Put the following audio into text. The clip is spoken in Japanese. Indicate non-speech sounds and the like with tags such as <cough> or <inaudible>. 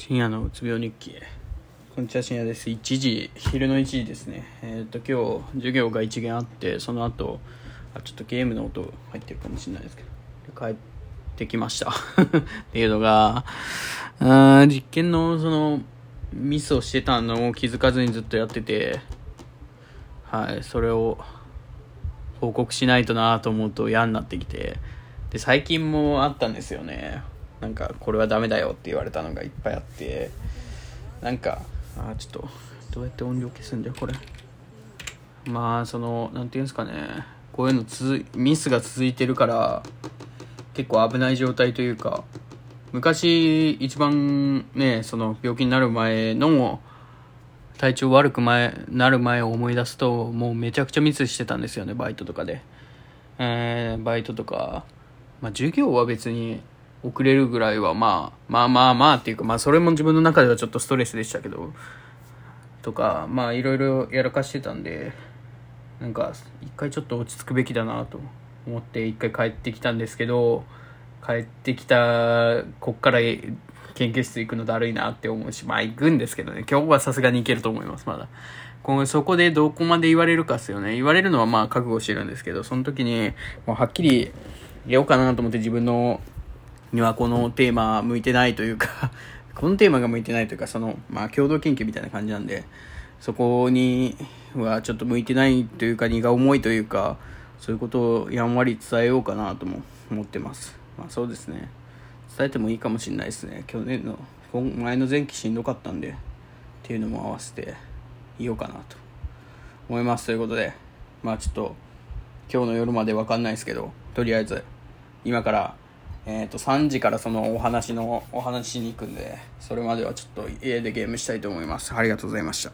深夜のうつ病日記こんにちは深夜です。1時昼の1時ですね。えっ、と今日授業が1限あってその後あちょっとゲームの音入ってるかもしれないですけど。帰ってきました。っていうのがうん実験のそのミスをしてたのを気づかずにずっとやっててはいそれを報告しないとなと思うと嫌になってきて。で最近もあったんですよね。なんかこれはダメだよって言われたのがいっぱいあってなんかあちょっとどうやって音量消すんじゃこれ。まあそのなんていうんですかね。こういうの続ミスが続いてるから結構危ない状態というか昔一番ねその病気になる前の体調悪く前なる前を思い出すともうめちゃくちゃミスしてたんですよねバイトとかで、えー、バイトとか、まあ、授業は別に遅れるぐらいはまあまあまあまあっていうかまあそれも自分の中ではちょっとストレスでしたけどとかまあいろいろやらかしてたんでなんか一回ちょっと落ち着くべきだなと思って一回帰ってきたんですけど帰ってきたこっから研究室行くのだるいなって思うしまあ行くんですけどね。今日はさすがに行けると思いますまだ。今後そこでどこまで言われるかっすよね。言われるのはまあ覚悟してるんですけどその時にもうはっきり言おうかなと思って自分のにはこのテーマ向いてないというか <laughs> このテーマが向いてないというかそのまあ共同研究みたいな感じなんでそこにはちょっと向いてないというか荷が重いというかそういうことをやんわり伝えようかなとも思ってます。まあそうですね。伝えてもいいかもしれないですね。去年の前の前期しんどかったんでっていうのも合わせて言おうかなと。思います。ということでまあちょっと今日の夜まで分かんないですけどとりあえず今からえっ、ー、と3時からそのお話のお話しに行くんでそれまではちょっと家でゲームしたいと思います。ありがとうございました。